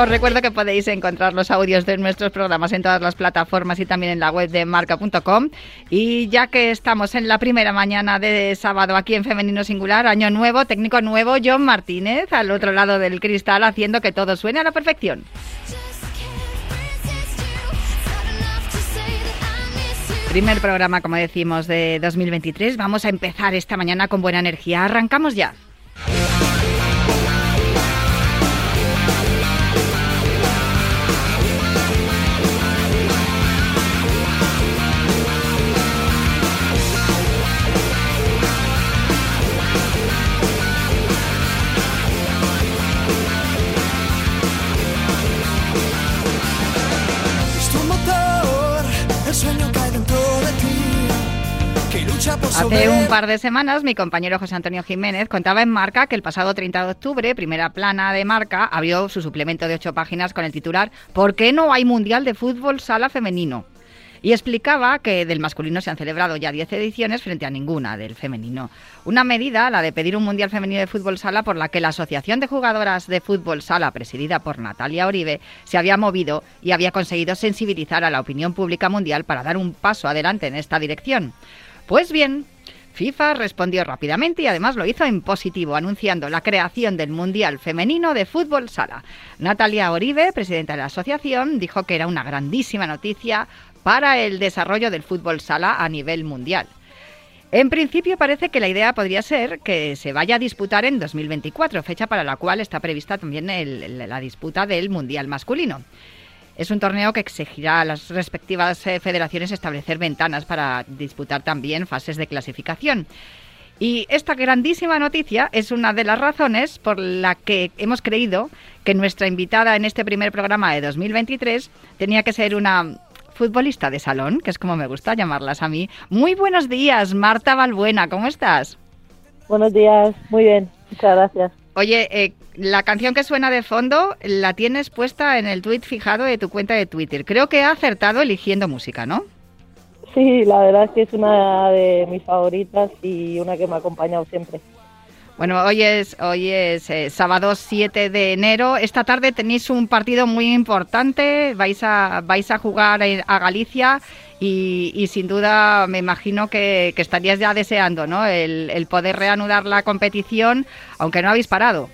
Os recuerdo que podéis encontrar los audios de nuestros programas en todas las plataformas y también en la web de marca.com. Y ya que estamos en la primera mañana de sábado aquí en Femenino Singular, año nuevo, técnico nuevo, John Martínez, al otro lado del cristal, haciendo que todo suene a la perfección. Primer programa, como decimos, de 2023. Vamos a empezar esta mañana con buena energía. Arrancamos ya. Hace un par de semanas mi compañero José Antonio Jiménez contaba en Marca que el pasado 30 de octubre, primera plana de Marca, abrió su suplemento de ocho páginas con el titular ¿Por qué no hay Mundial de Fútbol Sala Femenino? y explicaba que del masculino se han celebrado ya 10 ediciones frente a ninguna del femenino. Una medida, la de pedir un Mundial Femenino de Fútbol Sala, por la que la Asociación de Jugadoras de Fútbol Sala, presidida por Natalia Oribe, se había movido y había conseguido sensibilizar a la opinión pública mundial para dar un paso adelante en esta dirección. Pues bien, FIFA respondió rápidamente y además lo hizo en positivo, anunciando la creación del Mundial Femenino de Fútbol Sala. Natalia Oribe, presidenta de la asociación, dijo que era una grandísima noticia para el desarrollo del fútbol sala a nivel mundial. En principio parece que la idea podría ser que se vaya a disputar en 2024, fecha para la cual está prevista también la disputa del Mundial masculino. Es un torneo que exigirá a las respectivas eh, federaciones establecer ventanas para disputar también fases de clasificación. Y esta grandísima noticia es una de las razones por la que hemos creído que nuestra invitada en este primer programa de 2023 tenía que ser una futbolista de salón, que es como me gusta llamarlas a mí. Muy buenos días, Marta Balbuena, ¿cómo estás? Buenos días, muy bien, muchas gracias. Oye, eh, la canción que suena de fondo la tienes puesta en el tweet fijado de tu cuenta de Twitter. Creo que ha acertado eligiendo música, ¿no? Sí, la verdad es que es una de mis favoritas y una que me ha acompañado siempre. Bueno, hoy es, hoy es eh, sábado 7 de enero. Esta tarde tenéis un partido muy importante. Vais a, vais a jugar a Galicia y, sin duda me imagino que, estarías ya deseando ¿no? el, poder reanudar la competición, aunque no habéis parado.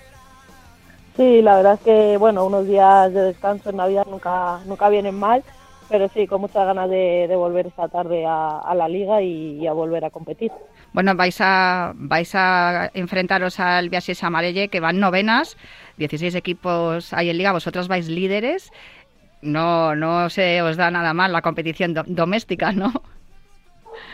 Sí, la verdad es que bueno, unos días de descanso en Navidad nunca, nunca vienen mal, pero sí, con muchas ganas de, volver esta tarde a, la liga y, a volver a competir. Bueno, vais a, vais a enfrentaros al Biasis Amarelle, que van novenas, 16 equipos hay en liga, vosotros vais líderes. No, no se os da nada mal la competición doméstica, ¿no?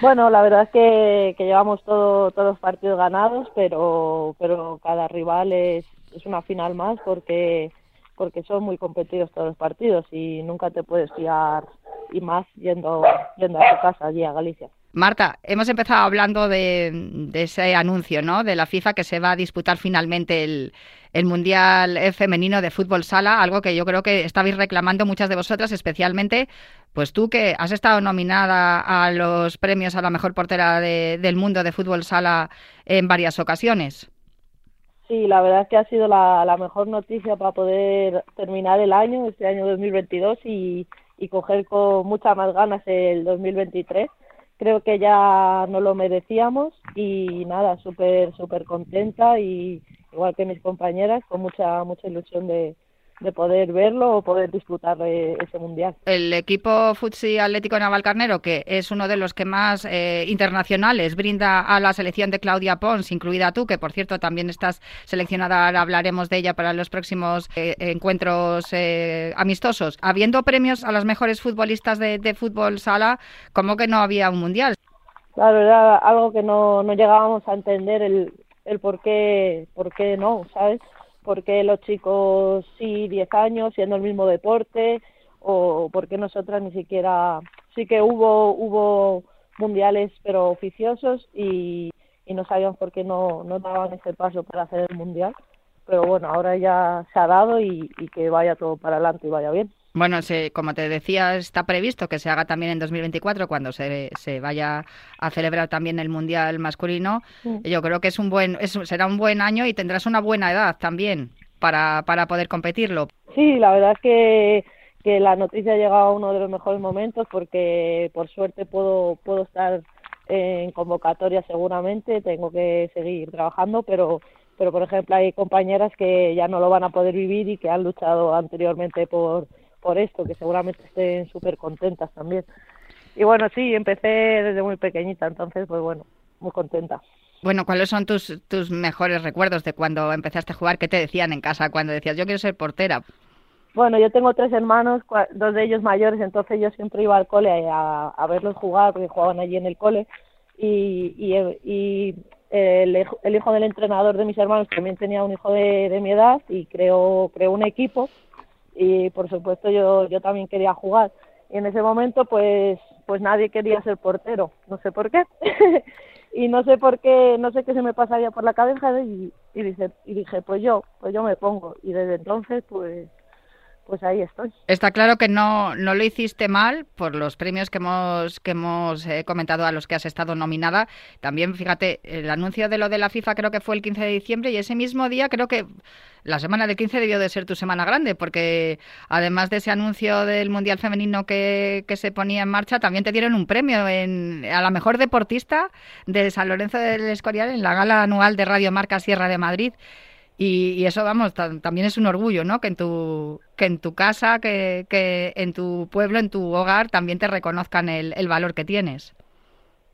Bueno, la verdad es que, llevamos todos los partidos ganados, pero, pero cada rival es, es una final más porque porque son muy competidos todos los partidos y nunca te puedes fiar y más yendo, yendo a tu casa allí a Galicia. Marta, hemos empezado hablando de, ese anuncio, ¿no? De la FIFA que se va a disputar finalmente el, el Mundial Femenino de Fútbol Sala, algo que yo creo que estabais reclamando muchas de vosotras, especialmente pues tú que has estado nominada a los premios a la mejor portera del mundo de fútbol sala en varias ocasiones. Sí, la verdad es que ha sido la, la mejor noticia para poder terminar el año, este año 2022, y, y coger con muchas más ganas el 2023 creo que ya no lo merecíamos y nada, súper, súper contenta y igual que mis compañeras, con mucha, mucha ilusión de, de poder verlo o poder disfrutar de ese mundial. El equipo Futsi Atlético Navalcarnero, que es uno de los que más eh, internacionales brinda a la selección de Claudia Pons, incluida tú, que por cierto también estás seleccionada, ahora hablaremos de ella para los próximos eh, encuentros eh, amistosos. Habiendo premios a las mejores futbolistas de, de, fútbol sala, ¿cómo que no había un mundial? Claro, era algo que no, no llegábamos a entender el, el por qué, por qué no, ¿sabes? porque los chicos sí 10 años siendo el mismo deporte o porque nosotras ni siquiera sí que hubo hubo mundiales pero oficiosos y, y no sabían por qué no, no daban ese paso para hacer el mundial pero bueno ahora ya se ha dado y, y que vaya todo para adelante y vaya bien bueno, se, como te decía, está previsto que se haga también en 2024 cuando se, se vaya a celebrar también el Mundial masculino. Yo creo que es un buen, es, será un buen año y tendrás una buena edad también para, para poder competirlo. Sí, la verdad es que, que la noticia ha llegado a uno de los mejores momentos porque por suerte puedo, puedo estar en convocatoria seguramente, tengo que seguir trabajando, pero pero por ejemplo hay compañeras que ya no lo van a poder vivir y que han luchado anteriormente por por esto, que seguramente estén súper contentas también. Y bueno, sí, empecé desde muy pequeñita, entonces, pues bueno, muy contenta. Bueno, ¿cuáles son tus, tus mejores recuerdos de cuando empezaste a jugar? ¿Qué te decían en casa cuando decías, yo quiero ser portera? Bueno, yo tengo tres hermanos, dos de ellos mayores, entonces yo siempre iba al cole a, a verlos jugar, porque jugaban allí en el cole. Y, y, y el, el, hijo del entrenador de mis hermanos también tenía un hijo de, de mi edad y creó, creó un equipo y por supuesto yo, yo también quería jugar. Y en ese momento pues, pues nadie quería ser portero, no sé por qué. y no sé por qué, no sé qué se me pasaría por la cabeza y, y, dije, y dije, pues yo, pues yo me pongo. Y desde entonces pues pues ahí estoy. Está claro que no, no lo hiciste mal por los premios que hemos, que hemos eh, comentado a los que has estado nominada. También, fíjate, el anuncio de lo de la FIFA creo que fue el 15 de diciembre y ese mismo día creo que la semana del 15 debió de ser tu semana grande porque además de ese anuncio del Mundial Femenino que, que se ponía en marcha, también te dieron un premio en, a la mejor deportista de San Lorenzo del Escorial en la gala anual de Radio Marca Sierra de Madrid. Y, eso, vamos, también es un orgullo, ¿no? Que en tu, que en tu casa, que, que en tu pueblo, en tu hogar, también te reconozcan el, el valor que tienes.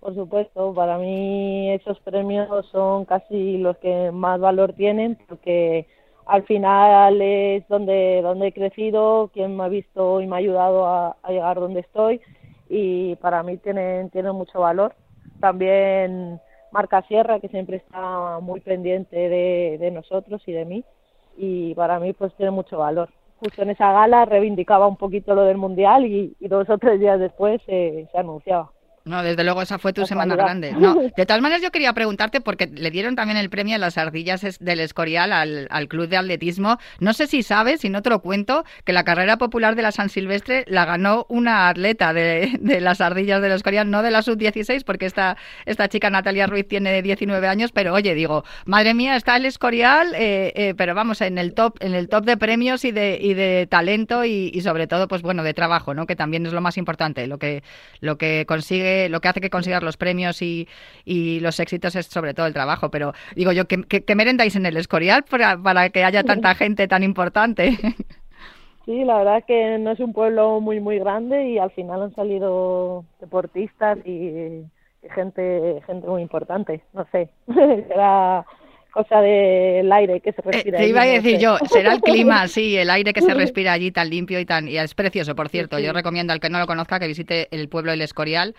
Por supuesto, para mí esos premios son casi los que más valor tienen porque al final es donde, donde he crecido, quien me ha visto y me ha ayudado a, a llegar donde estoy y para mí tienen, tienen mucho valor. También Marca Sierra, que siempre está muy pendiente de, nosotros y de mí, y para mí pues tiene mucho valor. Justo en esa gala reivindicaba un poquito lo del Mundial y, y dos o tres días después se anunciaba. No, desde luego esa fue tu semana grande. No, de todas maneras yo quería preguntarte porque le dieron también el premio a las ardillas del Escorial al, al, club de atletismo. No sé si sabes, si no te lo cuento, que la carrera popular de la San Silvestre la ganó una atleta de, de las ardillas del Escorial, no de la sub-16, porque esta, esta chica Natalia Ruiz tiene 19 años, pero oye, digo, madre mía, está el Escorial, eh, eh, pero vamos, en el top, en el top de premios y de, y de talento y, y sobre todo, pues bueno, de trabajo, ¿no? Que también es lo más importante, lo que, lo que consigue lo que hace que consigas los premios y, y, los éxitos es sobre todo el trabajo. Pero digo yo, ¿qué, qué, merendáis en el Escorial para, para que haya tanta gente tan importante? Sí, la verdad es que no es un pueblo muy, muy grande y al final han salido deportistas y gente gente muy importante. No sé, será cosa del aire que se eh, respira. Eh, te iba a decir yo, será el clima, sí, el aire que se respira allí tan limpio y tan y es precioso, por cierto. Sí, sí. Yo recomiendo al que no lo conozca que visite el pueblo del Escorial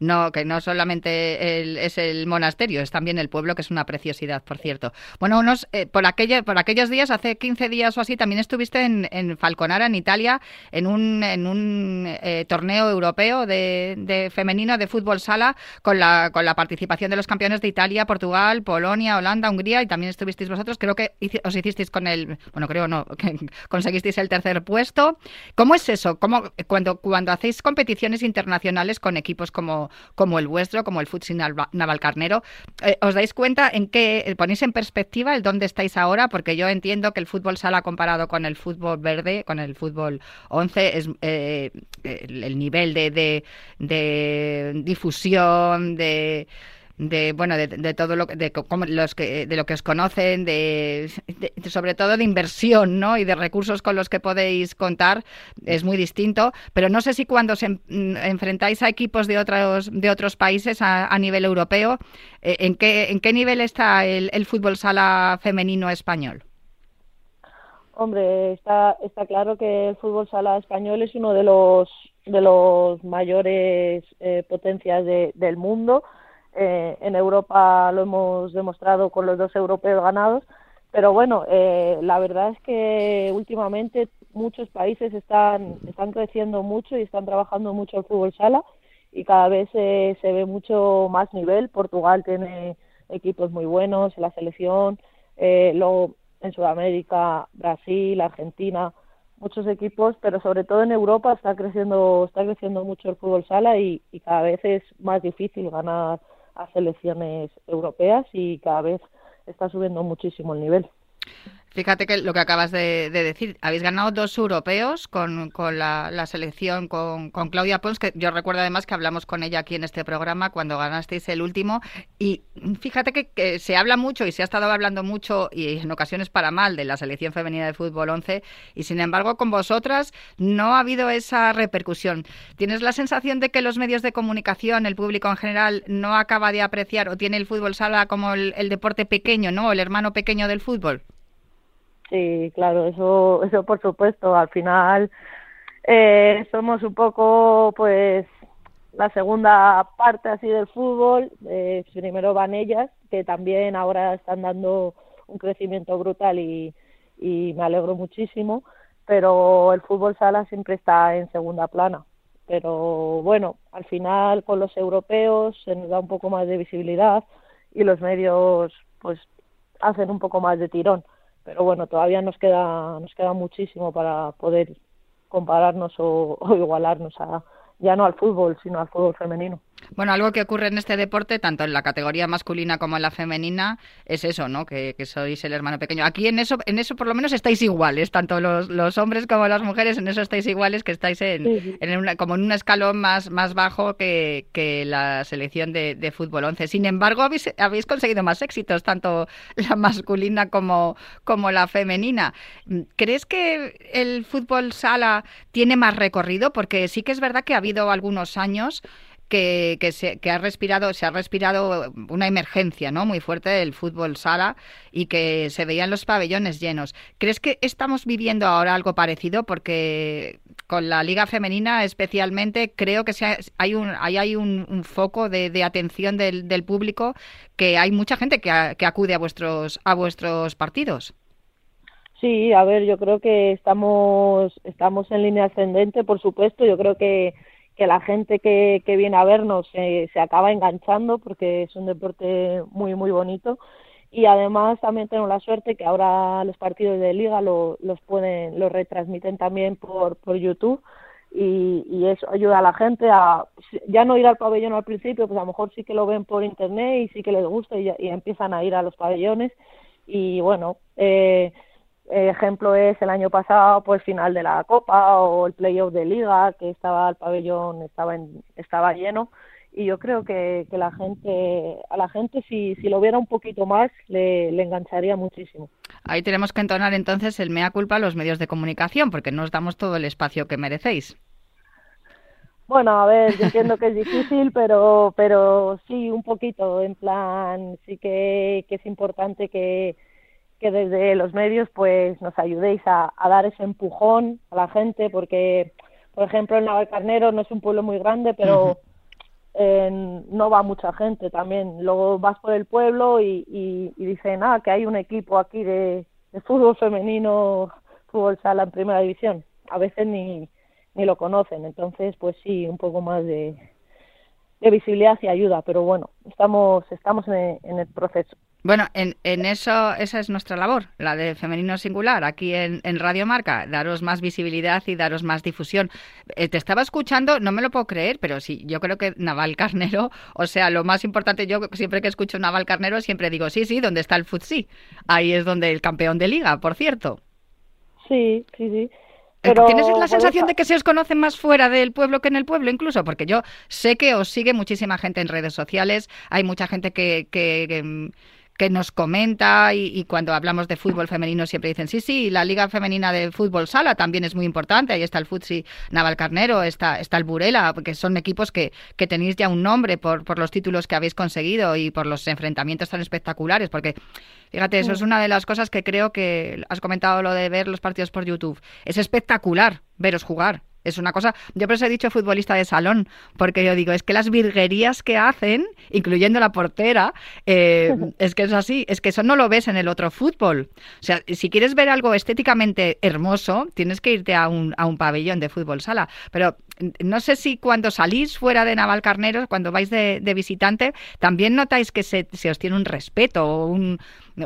no, que no solamente el, es el monasterio, es también el pueblo, que es una preciosidad, por cierto. Bueno, unos, eh, por, aquella, por aquellos días, hace 15 días o así, también estuviste en, en Falconara, en Italia, en un, en un eh, torneo europeo de, de, femenino de fútbol sala, con la, con la participación de los campeones de Italia, Portugal, Polonia, Holanda, Hungría, y también estuvisteis vosotros. Creo que os hicisteis con el, bueno, creo no, que conseguisteis el tercer puesto. ¿Cómo es eso? ¿Cómo, cuando, cuando hacéis competiciones internacionales con equipos como como, el vuestro, como el Futsi Navalcarnero. Eh, ¿Os dais cuenta en qué ponéis en perspectiva el dónde estáis ahora? Porque yo entiendo que el fútbol sala comparado con el fútbol verde, con el fútbol 11, es eh, el, nivel de, de, de difusión, de de bueno de, todo lo de los que de lo que os conocen de, sobre todo de inversión no y de recursos con los que podéis contar es muy distinto. Pero no sé si cuando se enfrentáis a equipos de otros de otros países a, nivel europeo eh, en qué en qué nivel está el, fútbol sala femenino español Hombre, está, está claro que el fútbol sala español es uno de los, de los mayores eh, potencias del mundo. Eh, en Europa lo hemos demostrado con los dos europeos ganados, pero bueno, eh, la verdad es que últimamente muchos países están, están creciendo mucho y están trabajando mucho el fútbol sala y cada vez se ve mucho más nivel. Portugal tiene equipos muy buenos, la selección, eh, luego en Sudamérica, Brasil, Argentina, muchos equipos, pero sobre todo en Europa está creciendo, está creciendo mucho el fútbol sala y, y cada vez es más difícil ganar a selecciones europeas y cada vez está subiendo muchísimo el nivel. Fíjate que lo que acabas de, decir, habéis ganado dos europeos con, la, selección, con, Claudia Pons, que yo recuerdo además que hablamos con ella aquí en este programa cuando ganasteis el último. Y fíjate que, se habla mucho y se ha estado hablando mucho, y en ocasiones para mal, de la selección femenina de fútbol 11, y sin embargo con vosotras no ha habido esa repercusión. ¿Tienes la sensación de que los medios de comunicación, el público en general, no acaba de apreciar o tiene el fútbol sala como el, el deporte pequeño, ¿no? El hermano pequeño del fútbol. Sí, claro, eso, eso por supuesto. Al final eh, somos un poco, pues, la segunda parte así del fútbol. Eh, primero van ellas, que también ahora están dando un crecimiento brutal y, y me alegro muchísimo. Pero el fútbol sala siempre está en segunda plana. Pero bueno, al final con los europeos se nos da un poco más de visibilidad y los medios, pues, hacen un poco más de tirón pero bueno, todavía nos queda, nos queda muchísimo para poder compararnos o, o igualarnos a, ya no al fútbol, sino al fútbol femenino. Bueno, algo que ocurre en este deporte, tanto en la categoría masculina como en la femenina, es eso, ¿no? Que, sois el hermano pequeño. Aquí en eso, en eso por lo menos estáis iguales, tanto los, hombres como las mujeres, en eso estáis iguales, que estáis en, como en un escalón más, más bajo que, la selección de, fútbol 11. Sin embargo, habéis, habéis conseguido más éxitos, tanto la masculina como, como la femenina. ¿Crees que el fútbol sala tiene más recorrido? Porque sí que es verdad que ha habido algunos años que, que, se, que ha respirado, se ha respirado una emergencia ¿no? muy fuerte del fútbol sala y que se veían los pabellones llenos. ¿Crees que estamos viviendo ahora algo parecido? Porque con la liga femenina especialmente creo que hay un, hay, hay un, foco de, atención del, del, público que hay mucha gente que, que acude a vuestros, a vuestros partidos. Sí, a ver, yo creo que estamos, estamos en línea ascendente, por supuesto. Yo creo que que la gente que, que viene a vernos se, se acaba enganchando porque es un deporte muy, muy bonito. Y además también tengo la suerte que ahora los partidos de liga lo, los pueden, los retransmiten también por, por YouTube y, y eso ayuda a la gente a ya no ir al pabellón al principio, pues a lo mejor sí que lo ven por internet y sí que les gusta y, y empiezan a ir a los pabellones y bueno, eh, Ejemplo es el año pasado, pues final de la Copa o el playoff de Liga, que estaba el pabellón, estaba, estaba lleno. Y yo creo que, que la gente, a la gente si, si lo viera un poquito más, le, le engancharía muchísimo. Ahí tenemos que entonar entonces el mea culpa a los medios de comunicación, porque no os damos todo el espacio que merecéis. Bueno, a ver, yo entiendo que es difícil, pero, pero sí, un poquito, en plan, sí que, que es importante que, que desde los medios pues nos ayudéis a, dar ese empujón a la gente porque por ejemplo en Navalcarnero no es un pueblo muy grande pero no va mucha gente también. Luego vas por el pueblo y, y, dicen ah que hay un equipo aquí de, fútbol femenino fútbol sala en primera división a veces ni ni lo conocen. Entonces pues sí un poco más de, de visibilidad y ayuda. Pero bueno estamos estamos en el proceso bueno, en, en, eso, esa es nuestra labor, la de Femenino Singular, aquí en, en Radio Marca, daros más visibilidad y daros más difusión. Eh, te estaba escuchando, no me lo puedo creer, pero sí, yo creo que Naval Carnero, o sea, lo más importante, yo siempre que escucho Naval Carnero siempre digo, sí, sí, ¿dónde está el Futsi? Ahí es donde el campeón de liga, por cierto. Sí, sí, sí. ¿Tienes la sensación de que se os conoce más fuera del pueblo que en el pueblo incluso? Porque yo sé que os sigue muchísima gente en redes sociales, hay mucha gente que, que, que nos comenta y, cuando hablamos de fútbol femenino siempre dicen, sí, sí, la Liga Femenina de Fútbol Sala también es muy importante, ahí está el Futsi Navalcarnero, está, está el Burela, porque son equipos que, que tenéis ya un nombre por, por los títulos que habéis conseguido y por los enfrentamientos tan espectaculares, porque fíjate, eso es una de las cosas que creo que has comentado lo de ver los partidos por YouTube, es espectacular veros jugar. Es una cosa, yo por eso he dicho futbolista de salón, porque yo digo, es que las virguerías que hacen, incluyendo la portera, eh, es que es así, es que eso no lo ves en el otro fútbol. O sea, si quieres ver algo estéticamente hermoso, tienes que irte a un, a un pabellón de fútbol sala. Pero no sé si cuando salís fuera de Navalcarneros, cuando vais de, visitante, también notáis que se, os tiene un respeto o un,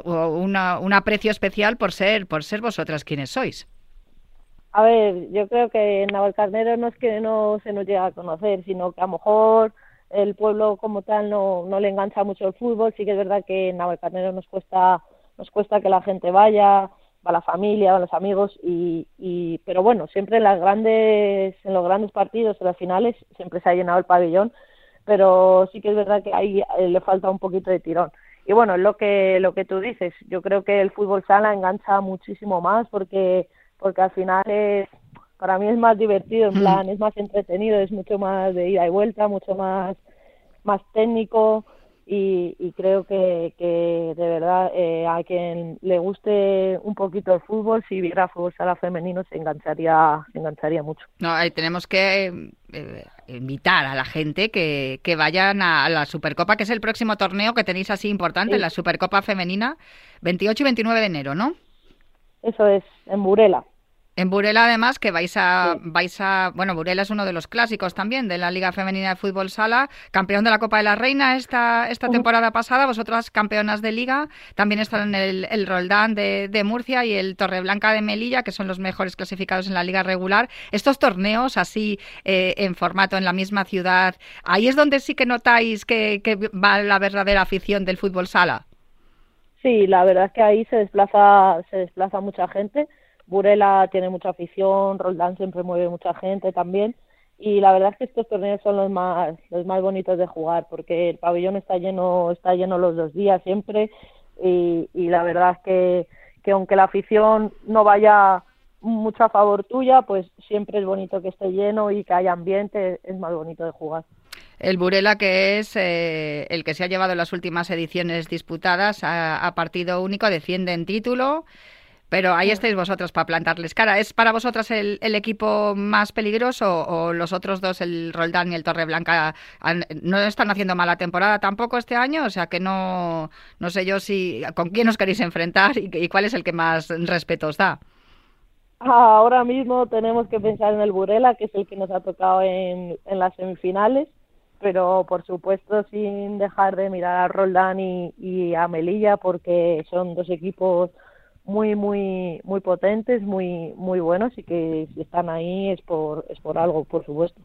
o un aprecio especial por ser, por ser vosotras quienes sois. A ver, yo creo que en Navalcarnero no es que no se nos llegue a conocer, sino que a lo mejor el pueblo como tal no, no le engancha mucho el fútbol. Sí que es verdad que en Navalcarnero nos cuesta, nos cuesta que la gente vaya, va la familia, van los amigos, y, y, pero bueno, siempre en, las grandes, en los grandes partidos, en las finales, siempre se ha llenado el pabellón, pero sí que es verdad que ahí eh, le falta un poquito de tirón. Y bueno, lo que, lo que tú dices, yo creo que el fútbol sala engancha muchísimo más porque porque al final es, para mí es más divertido, en mm. plan, es más entretenido, es mucho más de ida y vuelta, mucho más, más técnico y, creo que, que de verdad eh, a quien le guste un poquito el fútbol, si viera fútbol sala femenino se engancharía, se engancharía mucho. No, ahí tenemos que eh, invitar a la gente que, que vayan a la Supercopa, que es el próximo torneo que tenéis así importante, la Supercopa femenina, 28 y 29 de enero, ¿no? Eso es, en Burela. En Burela, además, que vais a, vais a. Bueno, Burela es uno de los clásicos también de la Liga Femenina de Fútbol Sala, campeón de la Copa de la Reina esta, esta temporada pasada, vosotras campeonas de Liga. También están el, el Roldán de, de, Murcia y el Torreblanca de Melilla, que son los mejores clasificados en la Liga regular. Estos torneos, así eh, en formato en la misma ciudad, ahí es donde sí que notáis que, que va la verdadera afición del fútbol sala. Sí, la verdad es que ahí se desplaza, se desplaza mucha gente. Burela tiene mucha afición, Roldán siempre mueve mucha gente también. Y la verdad es que estos torneos son los más, los más bonitos de jugar, porque el pabellón está lleno, está lleno los dos días siempre. Y, y la verdad es que, que aunque la afición no vaya mucho a favor tuya, pues siempre es bonito que esté lleno y que haya ambiente, es más bonito de jugar. El Burela, que es eh, el que se ha llevado las últimas ediciones disputadas a, partido único, defiende en título. Pero ahí estáis vosotros para plantarles cara. ¿Es para vosotras el, equipo más peligroso o los otros dos, el Roldán y el Torreblanca, no están haciendo mala temporada tampoco este año? O sea que no, no sé yo si con quién os queréis enfrentar y, cuál es el que más respeto os da. Ahora mismo tenemos que pensar en el Burela, que es el que nos ha tocado en, en las semifinales pero por supuesto sin dejar de mirar a Roldán y, a Melilla porque son dos equipos muy muy muy potentes, muy muy buenos y que si están ahí es por es por algo, por supuesto.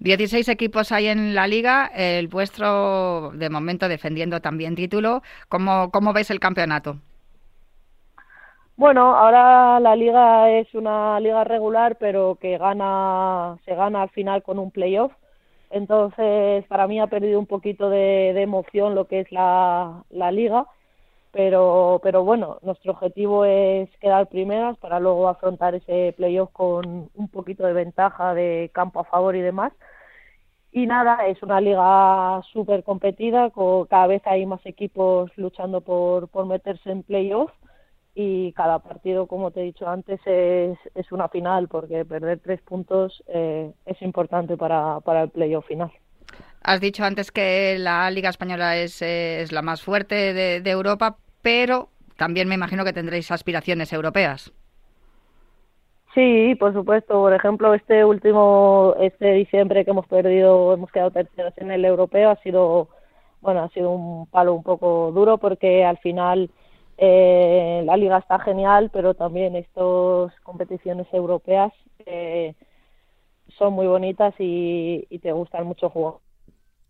16 equipos hay en la liga, el vuestro de momento defendiendo también título. ¿Cómo, cómo ves el campeonato? Bueno, ahora la liga es una liga regular, pero que gana se gana al final con un playoff entonces, para mí ha perdido un poquito de, emoción lo que es la, liga, pero, pero bueno, nuestro objetivo es quedar primeras para luego afrontar ese playoff con un poquito de ventaja de campo a favor y demás. Y nada, es una liga súper competida, con, cada vez hay más equipos luchando por, por meterse en playoff y cada partido, como te he dicho antes, es, es una final porque perder tres puntos eh, es importante para, para el playoff final. Has dicho antes que la Liga Española es, es la más fuerte de, de, Europa, pero también me imagino que tendréis aspiraciones europeas. Sí, por supuesto. Por ejemplo, este último, este diciembre que hemos perdido, hemos quedado terceros en el europeo, ha sido, bueno, ha sido un palo un poco duro porque al final eh, la liga está genial, pero también estas competiciones europeas eh, son muy bonitas y, te gustan mucho jugar.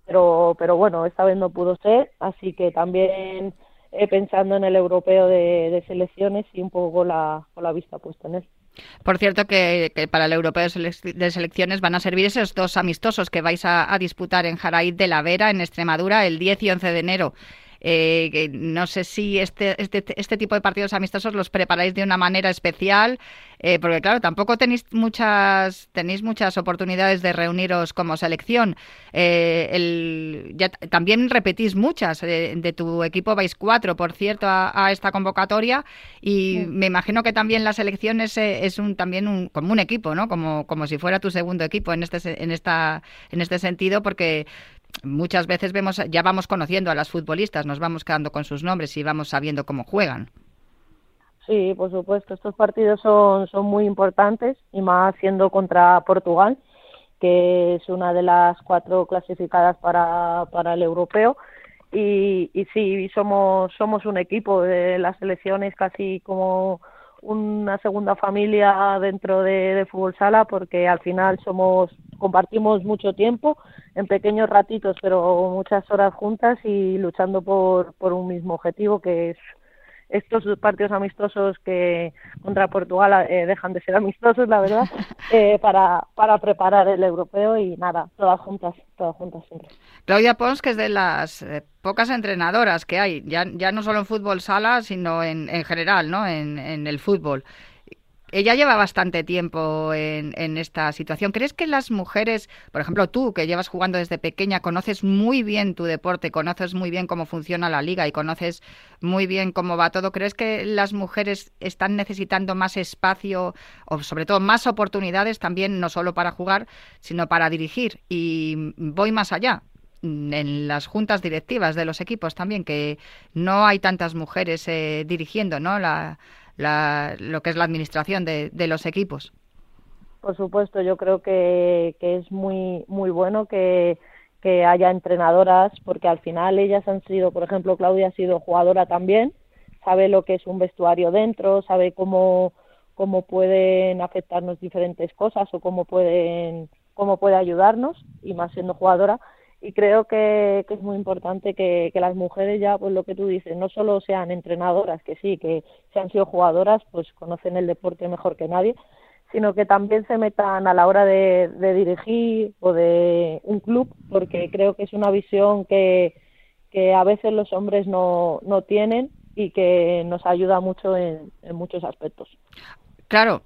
Pero, pero bueno, esta vez no pudo ser, así que también eh, pensando en el europeo de, selecciones y un poco la, la vista puesta en él. Por cierto, que, para el Europeo de Selecciones van a servir esos dos amistosos que vais a, a disputar en Jaraíz de la Vera, en Extremadura, el 10 y 11 de enero. Eh, no sé si este, este, este, tipo de partidos amistosos los preparáis de una manera especial, eh, porque claro, tampoco tenéis muchas, tenéis muchas oportunidades de reuniros como selección. Eh, también repetís muchas, de tu equipo vais cuatro, por cierto, a, esta convocatoria y me imagino que también la selección es, es un, también un, como un equipo, ¿no? Como, como si fuera tu segundo equipo en este, en esta, en este sentido, porque muchas veces vemos, ya vamos conociendo a las futbolistas, nos vamos quedando con sus nombres y vamos sabiendo cómo juegan. Sí, por supuesto, estos partidos son, son muy importantes y más siendo contra Portugal, que es una de las cuatro clasificadas para, para el europeo. Y, y sí, somos, somos un equipo, de las selecciones casi como una segunda familia dentro de, de fútbol sala porque al final somos compartimos mucho tiempo en pequeños ratitos pero muchas horas juntas y luchando por, por un mismo objetivo que es estos partidos amistosos que contra Portugal eh, dejan de ser amistosos, la verdad, eh, para, para preparar el europeo y nada, todas juntas, todas juntas siempre. Claudia Pons, que es de las eh, pocas entrenadoras que hay, ya, ya no solo en fútbol sala, sino en, en general, ¿no? En, en el fútbol. Ella lleva bastante tiempo en, en, esta situación. ¿Crees que las mujeres, por ejemplo tú, que llevas jugando desde pequeña, conoces muy bien tu deporte, conoces muy bien cómo funciona la liga y conoces muy bien cómo va todo, ¿crees que las mujeres están necesitando más espacio o sobre todo más oportunidades también, no solo para jugar, sino para dirigir? Y voy más allá en las juntas directivas de los equipos también, que no hay tantas mujeres eh, dirigiendo ¿no? la, lo que es la administración de, los equipos. Por supuesto, yo creo que, es muy, muy bueno que, haya entrenadoras, porque al final ellas han sido, por ejemplo, Claudia ha sido jugadora también, sabe lo que es un vestuario dentro, sabe cómo, cómo pueden afectarnos diferentes cosas o cómo pueden cómo puede ayudarnos y más siendo jugadora y creo que, es muy importante que, las mujeres ya, pues lo que tú dices, no solo sean entrenadoras, que sí, que sean sido jugadoras, pues conocen el deporte mejor que nadie, sino que también se metan a la hora de, dirigir o de un club, porque creo que es una visión que, que a veces los hombres no, no tienen y que nos ayuda mucho en muchos aspectos. Claro,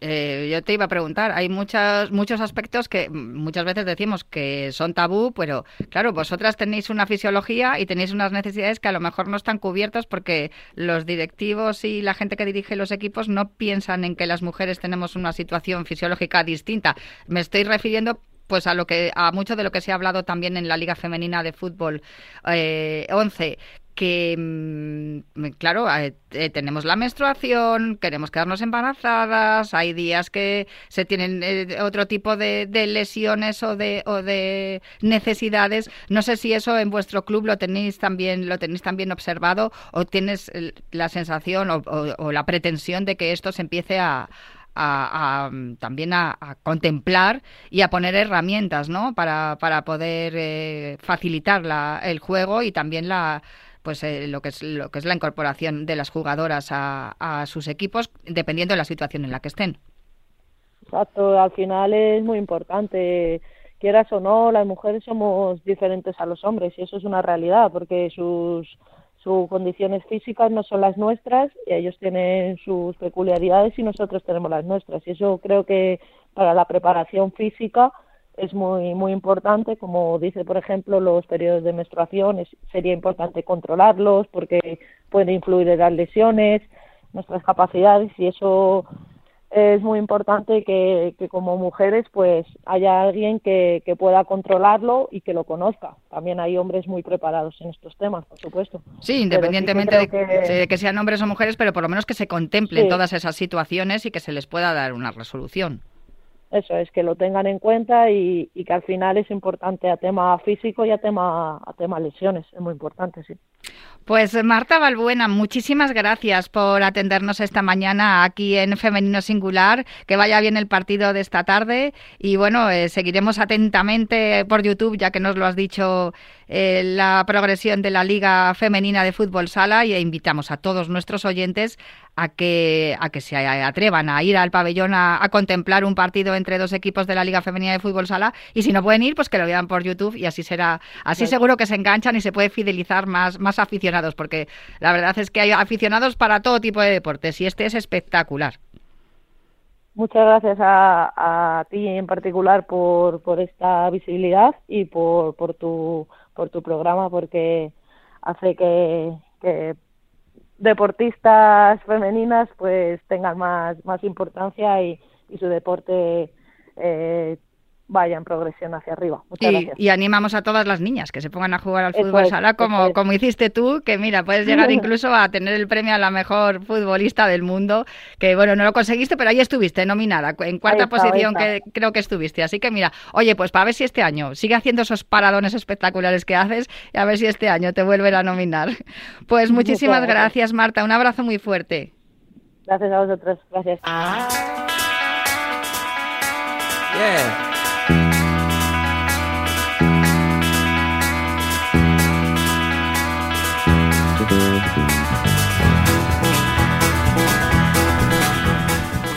eh, yo te iba a preguntar, hay muchos, muchos aspectos que muchas veces decimos que son tabú, pero claro, vosotras tenéis una fisiología y tenéis unas necesidades que a lo mejor no están cubiertas porque los directivos y la gente que dirige los equipos no piensan en que las mujeres tenemos una situación fisiológica distinta. Me estoy refiriendo pues a lo que a mucho de lo que se ha hablado también en la Liga Femenina de Fútbol eh, 11 que, mm, claro, eh, eh, tenemos la menstruación, queremos quedarnos embarazadas, hay días que se tienen eh, otro tipo de, lesiones o de, o de necesidades. No sé si eso en vuestro club lo tenéis también, lo tenéis también observado o tienes la sensación o, la pretensión de que esto se empiece a, también a, contemplar y a poner herramientas ¿no? para, para poder facilitar la, el juego y también la, pues eh, lo que es lo que es la incorporación de las jugadoras a, sus equipos dependiendo de la situación en la que estén. Exacto, al final es muy importante quieras o no, las mujeres somos diferentes a los hombres y eso es una realidad porque sus, sus condiciones físicas no son las nuestras y ellos tienen sus peculiaridades y nosotros tenemos las nuestras y eso creo que para la preparación física es muy muy importante, como dice por ejemplo los periodos de menstruación, sería importante controlarlos porque puede influir en las lesiones, nuestras capacidades y eso es muy importante que, como mujeres pues haya alguien que, que, pueda controlarlo y que lo conozca. También hay hombres muy preparados en estos temas, por supuesto. Sí, independientemente de, que... sean hombres o mujeres, pero por lo menos que se contemplen todas esas situaciones y que se les pueda dar una resolución eso es que lo tengan en cuenta y, que al final es importante a tema físico y a tema a tema lesiones es muy importante sí pues Marta Balbuena, muchísimas gracias por atendernos esta mañana aquí en Femenino Singular. Que vaya bien el partido de esta tarde y bueno, eh, seguiremos atentamente por YouTube, ya que nos lo has dicho, eh, la progresión de la Liga Femenina de Fútbol Sala y invitamos a todos nuestros oyentes a que, a que se atrevan a ir al pabellón a, contemplar un partido entre dos equipos de la Liga Femenina de Fútbol Sala y si no pueden ir, pues que lo vean por YouTube y así será, así seguro que se enganchan y se puede fidelizar más, más aficionados, porque la verdad es que hay aficionados para todo tipo de deportes y este es espectacular. Muchas gracias a, ti en particular por, por esta visibilidad y por, por, tu, por tu programa, porque hace que, que deportistas femeninas pues tengan más, más importancia y, y su deporte eh, vaya en progresión hacia arriba. y, animamos a todas las niñas que se pongan a jugar al fútbol sala como, como hiciste tú, que mira, puedes llegar incluso a tener el premio a la mejor futbolista del mundo, que bueno, no lo conseguiste, pero ahí estuviste nominada, en cuarta posición que creo que estuviste. Así que mira, oye, pues para ver si este año sigue haciendo esos paradones espectaculares que haces y a ver si este año te vuelven a nominar. Pues muchísimas gracias, Marta, un abrazo muy fuerte. Gracias a vosotros, gracias.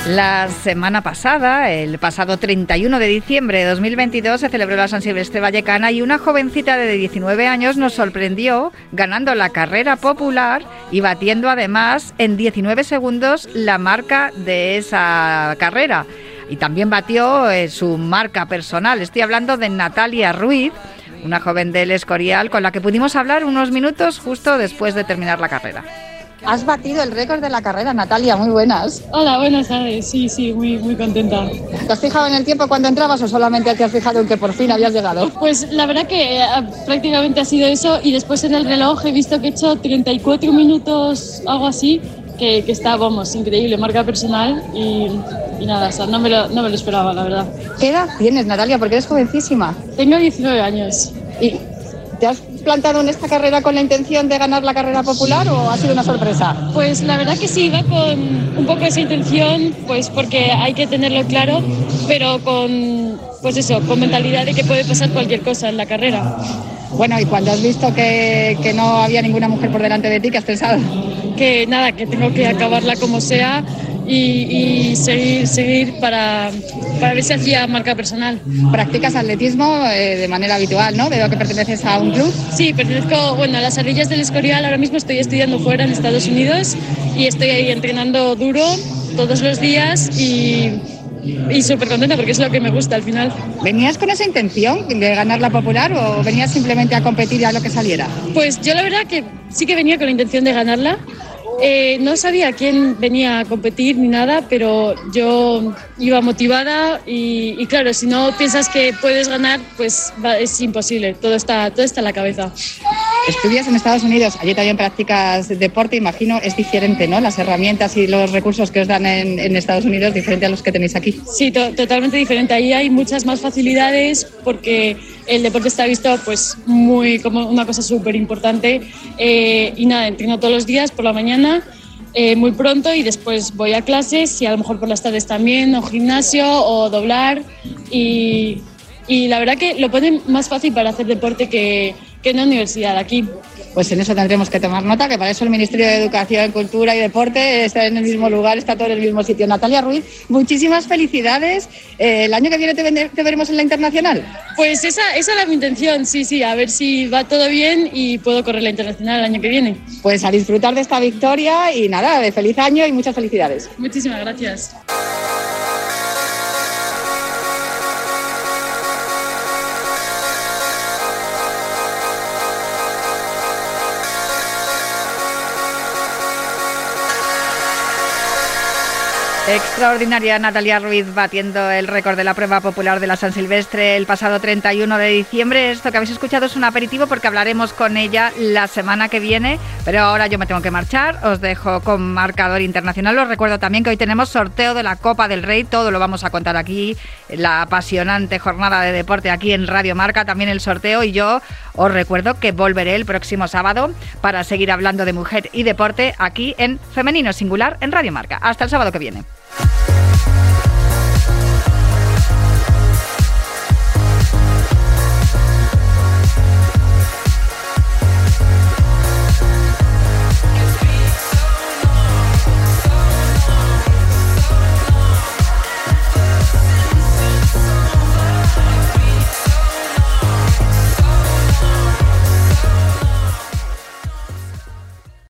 La semana pasada, el pasado 31 de diciembre de 2022, se celebró la San Silvestre Vallecana y una jovencita de 19 años nos sorprendió ganando la carrera popular y batiendo además en 19 segundos la marca de esa carrera. Y también batió eh, su marca personal. Estoy hablando de Natalia Ruiz, una joven del Escorial con la que pudimos hablar unos minutos justo después de terminar la carrera. Has batido el récord de la carrera, Natalia, muy buenas. Hola, buenas tardes, sí, sí, muy, muy contenta. ¿Te has fijado en el tiempo cuando entrabas o solamente te has fijado en que por fin habías llegado? Pues la verdad que eh, prácticamente ha sido eso y después en el reloj he visto que he hecho 34 minutos, algo así, que, que está, vamos, increíble, marca personal y, y nada, o sea, no me, lo, no me lo esperaba, la verdad. ¿Qué edad tienes, Natalia? Porque eres jovencísima. Tengo 19 años. ¿Y te has plantado en esta carrera con la intención de ganar la carrera popular o ha sido una sorpresa? Pues la verdad que sí, iba con un poco esa intención, pues porque hay que tenerlo claro, pero con, pues eso, con mentalidad de que puede pasar cualquier cosa en la carrera. Bueno, y cuando has visto que, que no había ninguna mujer por delante de ti, ¿qué has pensado? Que nada, que tengo que acabarla como sea y, seguir, seguir para, para ver si hacía marca personal. ¿Practicas atletismo eh, de manera habitual, no? Veo que perteneces a un club. Sí, pertenezco bueno, a las ardillas del Escorial. Ahora mismo estoy estudiando fuera en Estados Unidos y estoy ahí entrenando duro todos los días y y súper contenta porque es lo que me gusta al final. ¿Venías con esa intención de ganar la popular o venías simplemente a competir a lo que saliera? Pues yo la verdad que sí que venía con la intención de ganarla eh, no sabía quién venía a competir ni nada, pero yo iba motivada y, claro, si no piensas que puedes ganar, pues es imposible, todo está, todo está en la cabeza. Estudias en Estados Unidos, allí también practicas deporte, imagino, es diferente, ¿no? Las herramientas y los recursos que os dan en, Estados Unidos, diferente a los que tenéis aquí. Sí, totalmente diferente. Ahí hay muchas más facilidades porque el deporte está visto pues muy como una cosa súper importante eh, y nada, entreno todos los días por la mañana eh, muy pronto y después voy a clases y a lo mejor por las tardes también o gimnasio o doblar y, y la verdad que lo ponen más fácil para hacer deporte que, que en la universidad aquí pues en eso tendremos que tomar nota, que para eso el Ministerio de Educación, Cultura y Deporte está en el mismo lugar, está todo en el mismo sitio. Natalia Ruiz, muchísimas felicidades. Eh, ¿El año que viene te, veremos en la internacional? Pues esa, esa era mi intención, sí, sí, a ver si va todo bien y puedo correr la internacional el año que viene. Pues a disfrutar de esta victoria y nada, de feliz año y muchas felicidades. Muchísimas gracias. Extraordinaria Natalia Ruiz batiendo el récord de la prueba popular de la San Silvestre el pasado 31 de diciembre. Esto que habéis escuchado es un aperitivo porque hablaremos con ella la semana que viene, pero ahora yo me tengo que marchar. Os dejo con marcador internacional. Os recuerdo también que hoy tenemos sorteo de la Copa del Rey. Todo lo vamos a contar aquí, la apasionante jornada de deporte aquí en Radio Marca, también el sorteo y yo os recuerdo que volveré el próximo sábado para seguir hablando de mujer y deporte aquí en Femenino Singular en Radio Marca. Hasta el sábado que viene. Bye.